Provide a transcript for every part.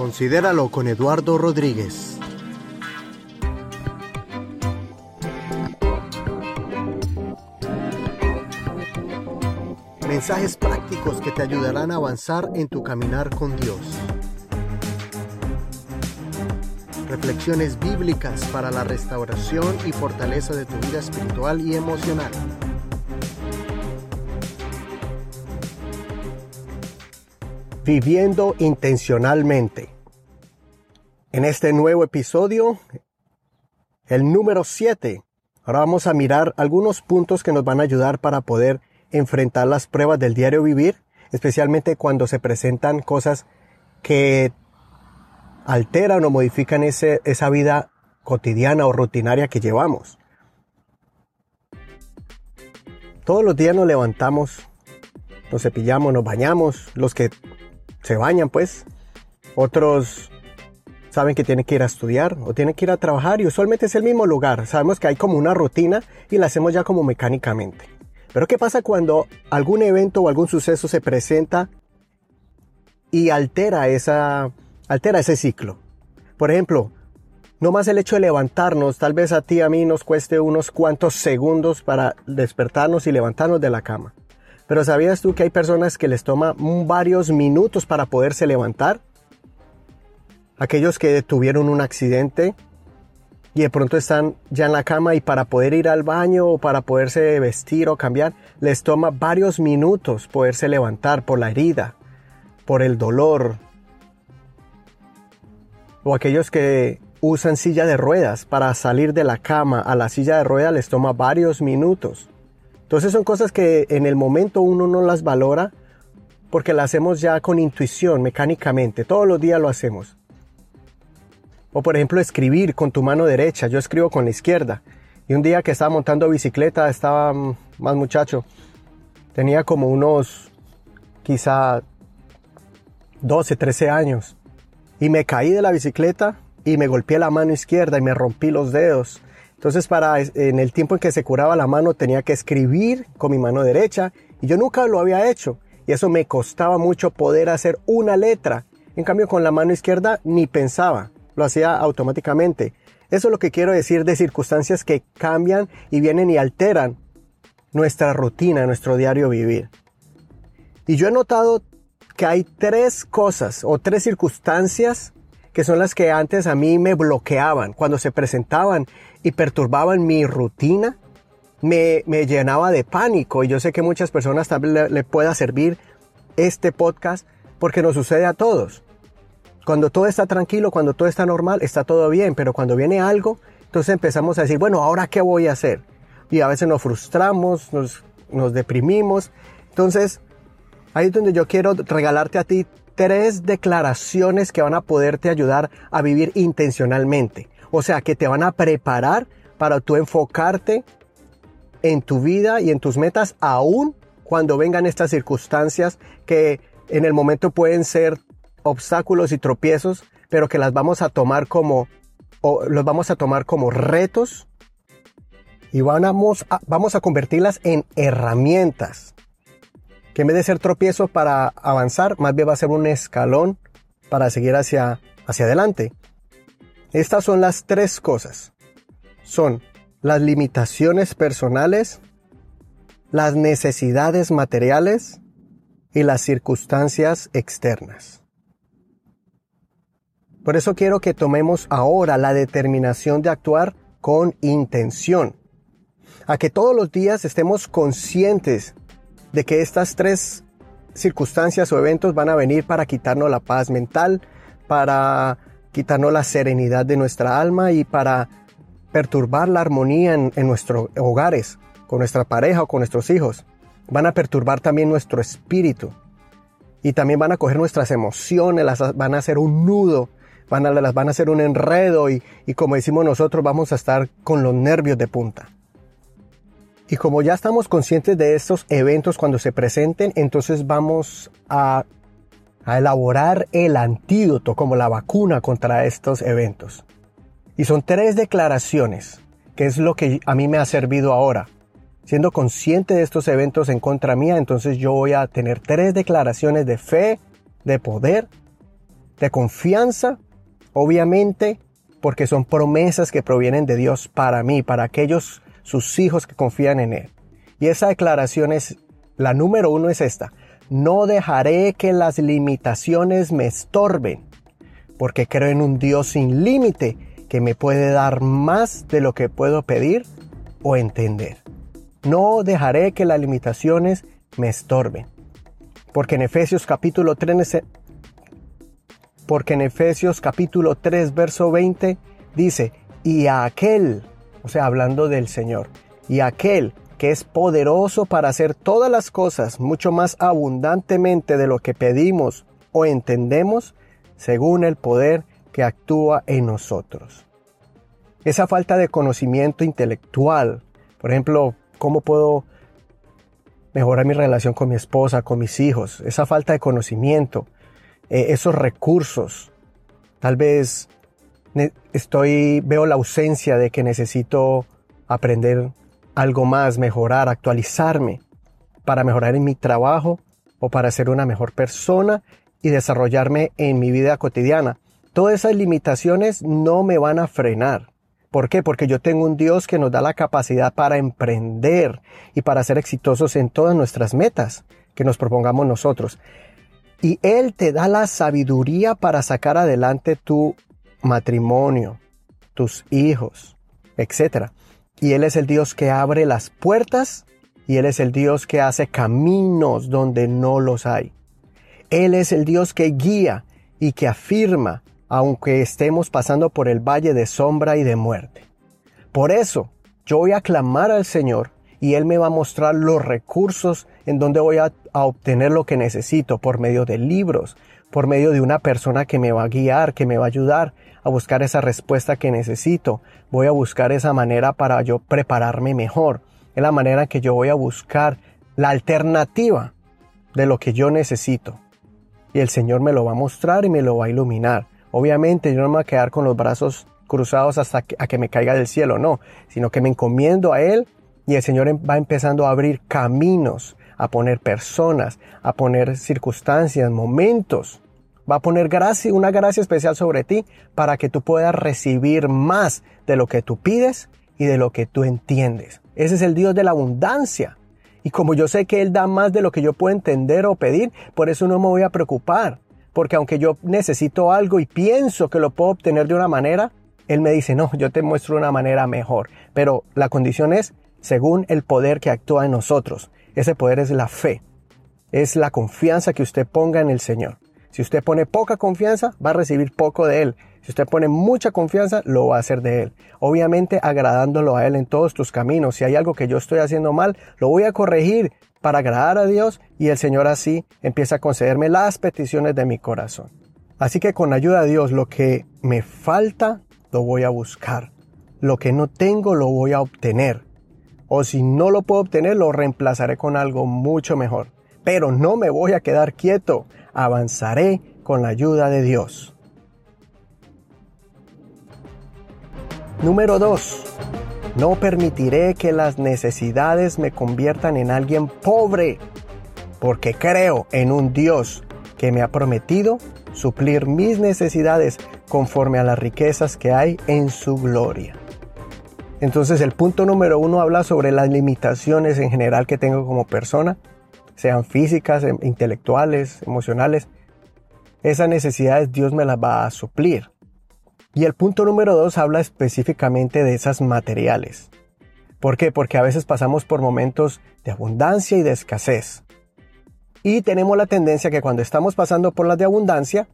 Considéralo con Eduardo Rodríguez. Mensajes prácticos que te ayudarán a avanzar en tu caminar con Dios. Reflexiones bíblicas para la restauración y fortaleza de tu vida espiritual y emocional. Viviendo intencionalmente. En este nuevo episodio, el número 7, ahora vamos a mirar algunos puntos que nos van a ayudar para poder enfrentar las pruebas del diario vivir, especialmente cuando se presentan cosas que alteran o modifican ese, esa vida cotidiana o rutinaria que llevamos. Todos los días nos levantamos, nos cepillamos, nos bañamos, los que se bañan pues, otros saben que tienen que ir a estudiar o tienen que ir a trabajar y usualmente es el mismo lugar. Sabemos que hay como una rutina y la hacemos ya como mecánicamente. Pero ¿qué pasa cuando algún evento o algún suceso se presenta y altera, esa, altera ese ciclo? Por ejemplo, no más el hecho de levantarnos, tal vez a ti a mí nos cueste unos cuantos segundos para despertarnos y levantarnos de la cama. Pero ¿sabías tú que hay personas que les toma varios minutos para poderse levantar? Aquellos que tuvieron un accidente y de pronto están ya en la cama y para poder ir al baño o para poderse vestir o cambiar, les toma varios minutos poderse levantar por la herida, por el dolor. O aquellos que usan silla de ruedas para salir de la cama a la silla de ruedas les toma varios minutos. Entonces son cosas que en el momento uno no las valora porque las hacemos ya con intuición, mecánicamente. Todos los días lo hacemos. O por ejemplo escribir con tu mano derecha, yo escribo con la izquierda. Y un día que estaba montando bicicleta, estaba mm, más muchacho, tenía como unos quizá 12, 13 años. Y me caí de la bicicleta y me golpeé la mano izquierda y me rompí los dedos. Entonces para en el tiempo en que se curaba la mano tenía que escribir con mi mano derecha y yo nunca lo había hecho. Y eso me costaba mucho poder hacer una letra. En cambio con la mano izquierda ni pensaba lo hacía automáticamente. Eso es lo que quiero decir de circunstancias que cambian y vienen y alteran nuestra rutina, nuestro diario vivir. Y yo he notado que hay tres cosas o tres circunstancias que son las que antes a mí me bloqueaban cuando se presentaban y perturbaban mi rutina, me, llenaba de pánico. Y yo sé que muchas personas también le, le pueda servir este podcast porque nos sucede a todos. Cuando todo está tranquilo, cuando todo está normal, está todo bien, pero cuando viene algo, entonces empezamos a decir, bueno, ¿ahora qué voy a hacer? Y a veces nos frustramos, nos, nos deprimimos. Entonces, ahí es donde yo quiero regalarte a ti tres declaraciones que van a poderte ayudar a vivir intencionalmente. O sea, que te van a preparar para tú enfocarte en tu vida y en tus metas aún cuando vengan estas circunstancias que en el momento pueden ser obstáculos y tropiezos, pero que las vamos a tomar como, o los vamos a tomar como retos y vamos a, vamos a convertirlas en herramientas. Que en vez de ser tropiezos para avanzar, más bien va a ser un escalón para seguir hacia, hacia adelante. Estas son las tres cosas. Son las limitaciones personales, las necesidades materiales y las circunstancias externas. Por eso quiero que tomemos ahora la determinación de actuar con intención. A que todos los días estemos conscientes de que estas tres circunstancias o eventos van a venir para quitarnos la paz mental, para quitarnos la serenidad de nuestra alma y para perturbar la armonía en, nuestros hogares, con nuestra pareja o con nuestros hijos. Van a perturbar también nuestro espíritu. Y también van a coger nuestras emociones, las van a hacer un nudo van a, las van a hacer un enredo y, y como decimos nosotros vamos a estar con los nervios de punta. Y como ya estamos conscientes de estos eventos cuando se presenten, entonces vamos a, a, elaborar el antídoto como la vacuna contra estos eventos. Y son tres declaraciones, que es lo que a mí me ha servido ahora. Siendo consciente de estos eventos en contra mía, entonces yo voy a tener tres declaraciones de fe, de poder de confianza, obviamente, porque son promesas que provienen de Dios para mí, para aquellos sus hijos que confían en Él. Y esa declaración es, la número uno es esta, no dejaré que las limitaciones me estorben, porque creo en un Dios sin límite que me puede dar más de lo que puedo pedir o entender. No dejaré que las limitaciones me estorben. Porque en Efesios capítulo 3, porque en Efesios capítulo 3 verso 20 dice, y a aquel, o sea, hablando del Señor, y aquel que es poderoso para hacer todas las cosas mucho más abundantemente de lo que pedimos o entendemos, según el poder que actúa en nosotros. Esa falta de conocimiento intelectual, por ejemplo, cómo puedo mejorar mi relación con mi esposa, con mis hijos, esa falta de conocimiento, eh, esos recursos. Tal vez estoy, veo la ausencia de que necesito aprender algo más, mejorar, actualizarme para mejorar en mi trabajo o para ser una mejor persona y desarrollarme en mi vida cotidiana. Todas esas limitaciones no me van a frenar. ¿Por qué? Porque yo tengo un Dios que nos da la capacidad para emprender y para ser exitosos en todas nuestras metas que nos propongamos nosotros. Y Él te da la sabiduría para sacar adelante tu matrimonio, tus hijos, etc. Y Él es el Dios que abre las puertas y Él es el Dios que hace caminos donde no los hay. Él es el Dios que guía y que afirma aunque estemos pasando por el valle de sombra y de muerte. Por eso, yo voy a clamar al Señor y Él me va a mostrar los recursos en donde voy a, obtener lo que necesito por medio de libros, por medio de una persona que me va a guiar, que me va a ayudar a buscar esa respuesta que necesito. Voy a buscar esa manera para yo prepararme mejor. Es la manera que yo voy a buscar la alternativa de lo que yo necesito. Y el Señor me lo va a mostrar y me lo va a iluminar. Obviamente yo no me voy a quedar con los brazos cruzados hasta a que me caiga del cielo, no, sino que me encomiendo a Él y el Señor em, va empezando a abrir caminos, a poner personas, a poner circunstancias, momentos. Va a poner gracia, una gracia especial sobre ti para que tú puedas recibir más de lo que tú pides y de lo que tú entiendes. Ese es el Dios de la abundancia. Y como yo sé que Él da más de lo que yo puedo entender o pedir, por eso no me voy a preocupar. Porque aunque yo necesito algo y pienso que lo puedo obtener de una manera, Él me dice, no, yo te muestro una manera mejor. Pero la condición es según el poder que actúa en nosotros. Ese poder es la fe, es la confianza que usted ponga en el Señor. Si usted pone poca confianza, va a recibir poco de Él. Si usted pone mucha confianza, lo va a hacer de Él. Obviamente agradándolo a Él en todos tus caminos. Si hay algo que yo estoy haciendo mal, lo voy a corregir para agradar a Dios y el Señor así empieza a concederme las peticiones de mi corazón. Así que con ayuda de Dios, lo que me falta, lo voy a buscar. Lo que no tengo, lo voy a obtener o si no lo puedo obtener, lo reemplazaré con algo mucho mejor. Pero no me voy a quedar quieto, avanzaré con la ayuda de Dios. Número 2. No permitiré que las necesidades me conviertan en alguien pobre, porque creo en un Dios que me ha prometido suplir mis necesidades conforme a las riquezas que hay en su gloria. Entonces el punto número uno habla sobre las limitaciones en general que tengo como persona, sean físicas, em, intelectuales, emocionales. Esas necesidades Dios me las va a suplir. Y el punto número dos habla específicamente de esas materiales. ¿Por qué? Porque a veces pasamos por momentos de abundancia y de escasez. Y tenemos la tendencia que cuando estamos pasando por las de abundancia,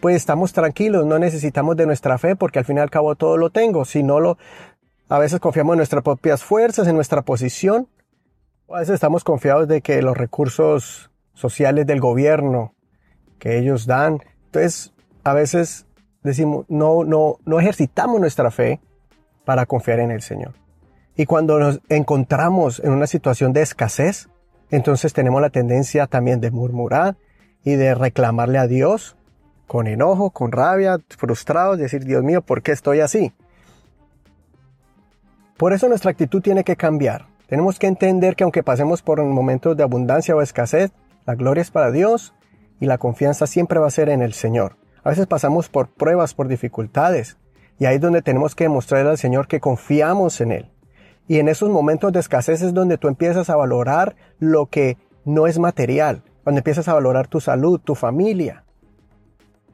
pues estamos tranquilos, no necesitamos de nuestra fe porque al fin y al cabo todo lo tengo. Si no lo, a veces confiamos en nuestras propias fuerzas, en nuestra posición. a veces estamos confiados de que los recursos sociales del gobierno que ellos dan. Entonces, a veces decimos, no, no, no ejercitamos nuestra fe para confiar en el Señor. Y cuando nos encontramos en una situación de escasez, entonces tenemos la tendencia también de murmurar y de reclamarle a Dios con enojo, con rabia, frustrados, decir, Dios mío, ¿por qué estoy así? Por eso nuestra actitud tiene que cambiar. Tenemos que entender que aunque pasemos por momentos de abundancia o escasez, la gloria es para Dios y la confianza siempre va a ser en el Señor. A veces pasamos por pruebas, por dificultades. Y ahí es donde tenemos que demostrarle al Señor que confiamos en Él. Y en esos momentos de escasez es donde tú empiezas a valorar lo que no es material, cuando empiezas a valorar tu salud, tu familia.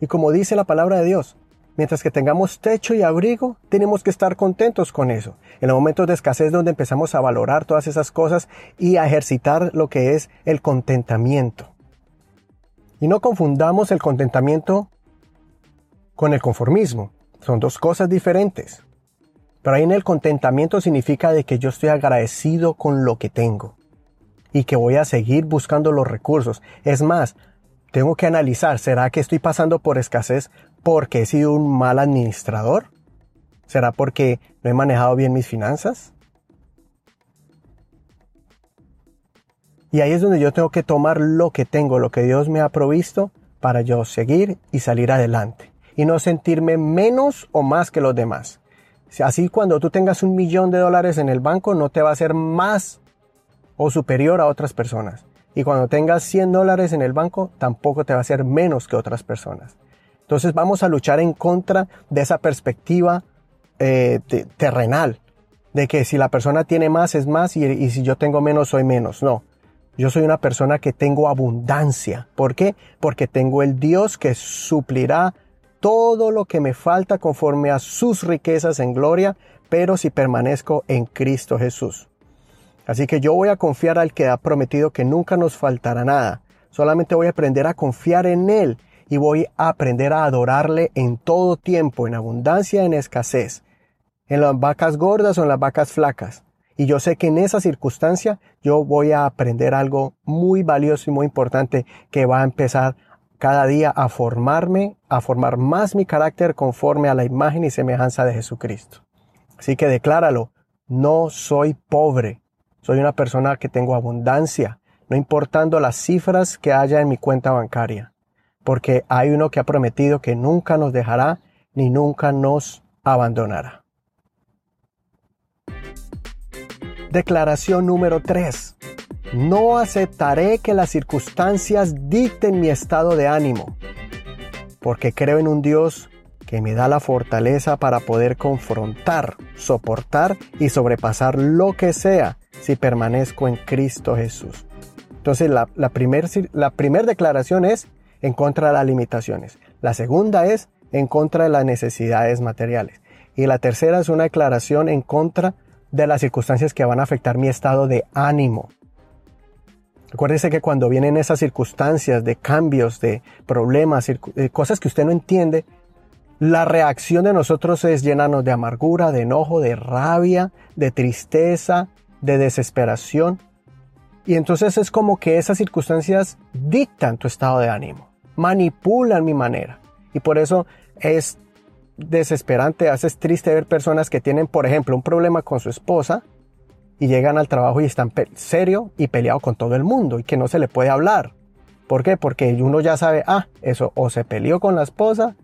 Y como dice la palabra de Dios, mientras que tengamos techo y abrigo, tenemos que estar contentos con eso. En los momentos de escasez es donde empezamos a valorar todas esas cosas y a ejercitar lo que es el contentamiento. Y no confundamos el contentamiento con el conformismo. Son dos cosas diferentes. Pero ahí en el contentamiento significa de que yo estoy agradecido con lo que tengo y que voy a seguir buscando los recursos. Es más, tengo que analizar, ¿será que estoy pasando por escasez porque he sido un mal administrador? ¿Será porque no he manejado bien mis finanzas? Y ahí es donde yo tengo que tomar lo que tengo, lo que Dios me ha provisto, para yo seguir y salir adelante. Y no sentirme menos o más que los demás. Así cuando tú tengas un millón de dólares en el banco, no te va a ser más o superior a otras personas. Y cuando tengas 100 dólares en el banco, tampoco te va a ser menos que otras personas. Entonces vamos a luchar en contra de esa perspectiva eh, terrenal, de que si la persona tiene más es más y, y si yo tengo menos soy menos. No, yo soy una persona que tengo abundancia. ¿Por qué? Porque tengo el Dios que suplirá todo lo que me falta conforme a sus riquezas en gloria, pero si permanezco en Cristo Jesús. Así que yo voy a confiar al que ha prometido que nunca nos faltará nada. Solamente voy a aprender a confiar en Él y voy a aprender a adorarle en todo tiempo, en abundancia, en escasez, en las vacas gordas o en las vacas flacas. Y yo sé que en esa circunstancia yo voy a aprender algo muy valioso y muy importante que va a empezar cada día a formarme, a formar más mi carácter conforme a la imagen y semejanza de Jesucristo. Así que decláralo, no soy pobre, soy una persona que tengo abundancia, no importando las cifras que haya en mi cuenta bancaria, porque hay uno que ha prometido que nunca nos dejará ni nunca nos abandonará. Declaración número 3. No aceptaré que las circunstancias dicten mi estado de ánimo, porque creo en un Dios que me da la fortaleza para poder confrontar, soportar y sobrepasar lo que sea si permanezco en Cristo Jesús. Entonces la, la primera la primer declaración es en contra de las limitaciones. La segunda es en contra de las necesidades materiales. Y la tercera es una declaración en contra de las circunstancias que van a afectar mi estado de ánimo. Acuérdese que cuando vienen esas circunstancias de cambios, de problemas, de cosas que usted no entiende, la reacción de nosotros es llenarnos de amargura, de enojo, de rabia, de tristeza, de desesperación. Y entonces es como que esas circunstancias dictan tu estado de ánimo, manipulan mi manera. Y por eso es desesperante, haces triste ver personas que tienen, por ejemplo, un problema con su esposa y llegan al trabajo y están serio y peleado con todo el mundo y que no se le puede hablar. ¿Por qué? Porque uno ya sabe, ah, eso o se peleó con la esposa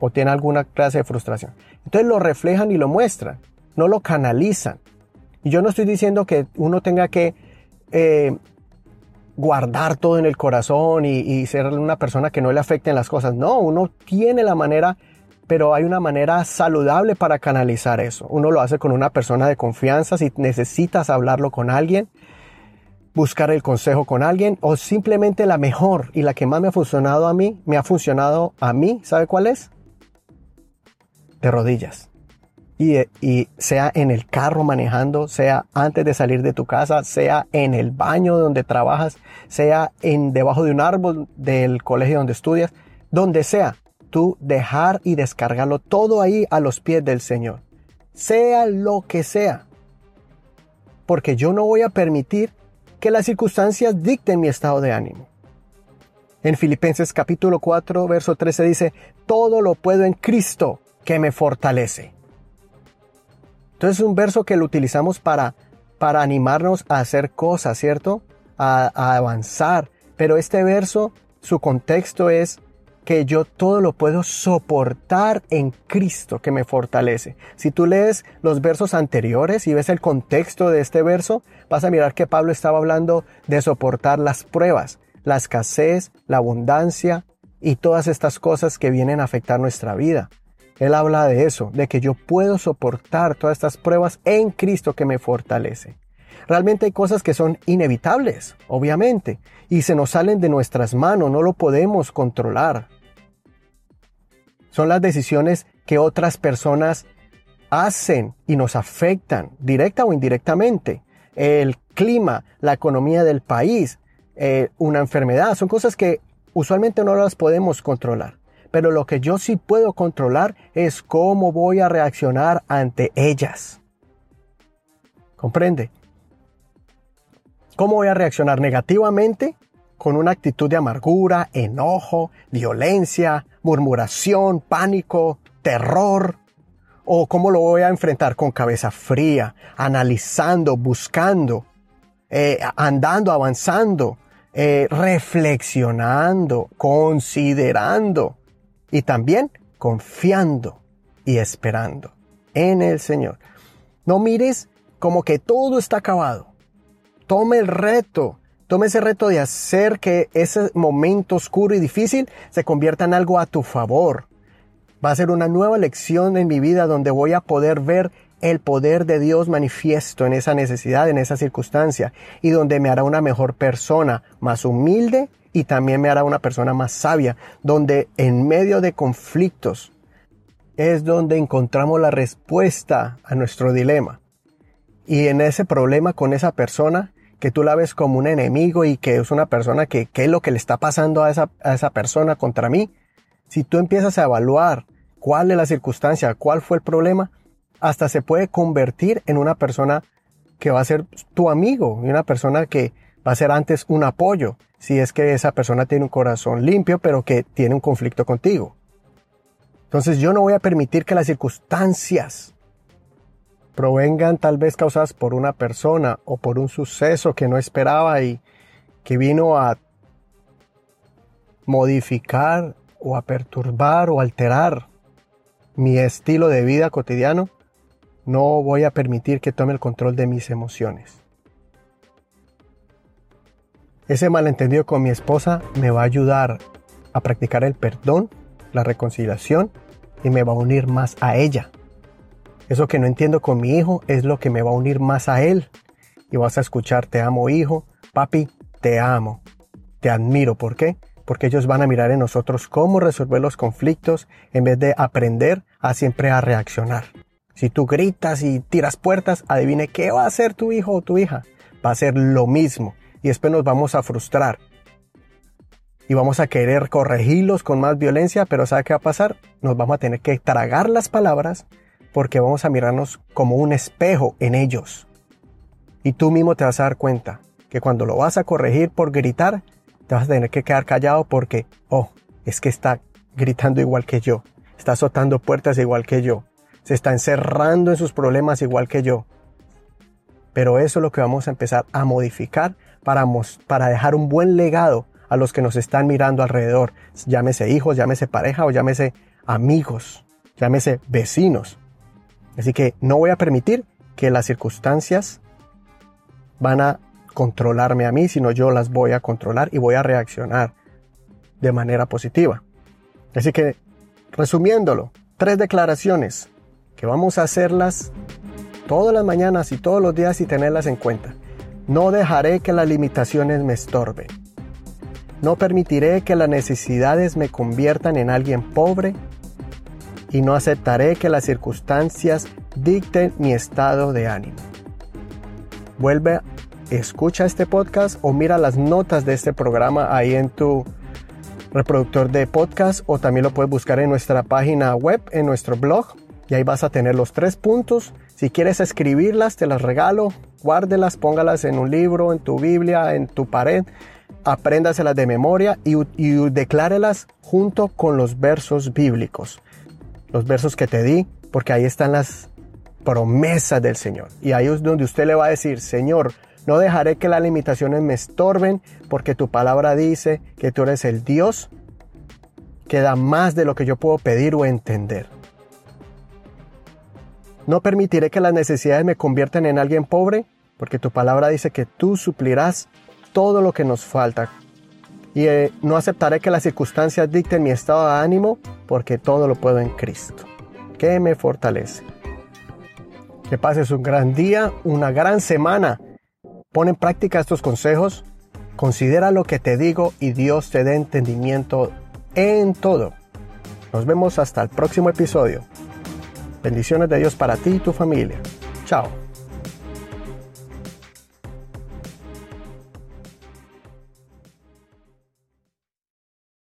o tiene alguna clase de frustración. Entonces lo reflejan y lo muestran, no lo canalizan. Y yo no estoy diciendo que uno tenga que eh, guardar todo en el corazón y, ser una persona que no le afecten las cosas. No, uno tiene la manera pero hay una manera saludable para canalizar eso. Uno lo hace con una persona de confianza, si necesitas hablarlo con alguien, buscar el consejo con alguien o simplemente la mejor y la que más me ha funcionado a mí, me ha funcionado a mí, ¿sabe cuál es? De rodillas. Y, sea en el carro manejando, sea antes de salir de tu casa, sea en el baño donde trabajas, sea en debajo de un árbol del colegio donde estudias, donde sea, tú dejar y descargarlo todo ahí a los pies del Señor. Sea lo que sea. Porque yo no voy a permitir que las circunstancias dicten mi estado de ánimo. En Filipenses capítulo 4, verso 13 dice, todo lo puedo en Cristo que me fortalece. Entonces es un verso que lo utilizamos para, para animarnos a hacer cosas, ¿cierto? A, a avanzar. Pero este verso, su contexto es que yo todo lo puedo soportar en Cristo que me fortalece. Si tú lees los versos anteriores y ves el contexto de este verso, vas a mirar que Pablo estaba hablando de soportar las pruebas, la escasez, la abundancia, y todas estas cosas que vienen a afectar nuestra vida. Él habla de eso, de que yo puedo soportar todas estas pruebas en Cristo que me fortalece. Realmente hay cosas que son inevitables, obviamente, y se nos salen de nuestras manos, no lo podemos controlar. Son las decisiones que otras personas hacen y nos afectan, directa o indirectamente. El clima, la economía del país, eh, una enfermedad, son cosas que usualmente no las podemos controlar. Pero lo que yo sí puedo controlar es cómo voy a reaccionar ante ellas. ¿Comprende? ¿Cómo voy a reaccionar negativamente? Con una actitud de amargura, enojo, violencia, murmuración, pánico, terror. ¿O cómo lo voy a enfrentar con cabeza fría, analizando, buscando, eh, andando, avanzando, eh, reflexionando, considerando y también confiando y esperando en el Señor. No mires como que todo está acabado. Tome el reto, tome ese reto de hacer que ese momento oscuro y difícil se convierta en algo a tu favor. Va a ser una nueva lección en mi vida donde voy a poder ver el poder de Dios manifiesto en esa necesidad, en esa circunstancia, y donde me hará una mejor persona, más humilde y también me hará una persona más sabia, donde en medio de conflictos es donde encontramos la respuesta a nuestro dilema. Y en ese problema con esa persona, que tú la ves como un enemigo y que es una persona que, ¿qué es lo que le está pasando a esa, a esa persona contra mí? Si tú empiezas a evaluar cuál es la circunstancia, cuál fue el problema, hasta se puede convertir en una persona que va a ser tu amigo y una persona que va a ser antes un apoyo si es que esa persona tiene un corazón limpio pero que tiene un conflicto contigo. Entonces yo no voy a permitir que las circunstancias provengan tal vez causadas por una persona o por un suceso que no esperaba y que vino a modificar o a perturbar o alterar mi estilo de vida cotidiano no voy a permitir que tome el control de mis emociones. Ese malentendido con mi esposa me va a ayudar a practicar el perdón, la reconciliación y me va a unir más a ella. Eso que no entiendo con mi hijo es lo que me va a unir más a él. Y vas a escuchar, te amo hijo, papi, te amo, te admiro. ¿Por qué? Porque ellos van a mirar en nosotros cómo resolver los conflictos en vez de aprender a siempre a reaccionar. Si tú gritas y tiras puertas, adivine qué va a hacer tu hijo o tu hija. Va a hacer lo mismo y después nos vamos a frustrar. Y vamos a querer corregirlos con más violencia, pero ¿sabe qué va a pasar? Nos vamos a tener que tragar las palabras porque vamos a mirarnos como un espejo en ellos. Y tú mismo te vas a dar cuenta que cuando lo vas a corregir por gritar, te vas a tener que quedar callado porque, oh, es que está gritando igual que yo, está azotando puertas igual que yo, se está encerrando en sus problemas igual que yo. Pero eso es lo que vamos a empezar a modificar para, dejar un buen legado a los que nos están mirando alrededor. Llámese hijos, llámese pareja o llámese amigos, llámese vecinos. Así que no voy a permitir que las circunstancias van a controlarme a mí, sino yo las voy a controlar y voy a reaccionar de manera positiva. Así que, resumiéndolo, tres declaraciones que vamos a hacerlas todas las mañanas y todos los días y tenerlas en cuenta. No dejaré que las limitaciones me estorben. No permitiré que las necesidades me conviertan en alguien pobre y no aceptaré que las circunstancias dicten mi estado de ánimo. Vuelve, escucha este podcast o mira las notas de este programa ahí en tu reproductor de podcast o también lo puedes buscar en nuestra página web, en nuestro blog y ahí vas a tener los tres puntos. Si quieres escribirlas, te las regalo, guárdelas, póngalas en un libro, en tu Biblia, en tu pared, apréndaselas de memoria y, y declárelas junto con los versos bíblicos. Los versos que te di, porque ahí están las promesas del Señor. Y ahí es donde usted le va a decir, Señor, no dejaré que las limitaciones me estorben, porque tu palabra dice que tú eres el Dios que da más de lo que yo puedo pedir o entender. No permitiré que las necesidades me conviertan en alguien pobre, porque tu palabra dice que tú suplirás todo lo que nos falta. Y eh, no aceptaré que las circunstancias dicten mi estado de ánimo, porque todo lo puedo en Cristo, que me fortalece. Que pases un gran día, una gran semana. Pon en práctica estos consejos, considera lo que te digo y Dios te dé entendimiento en todo. Nos vemos hasta el próximo episodio. Bendiciones de Dios para ti y tu familia. Chao.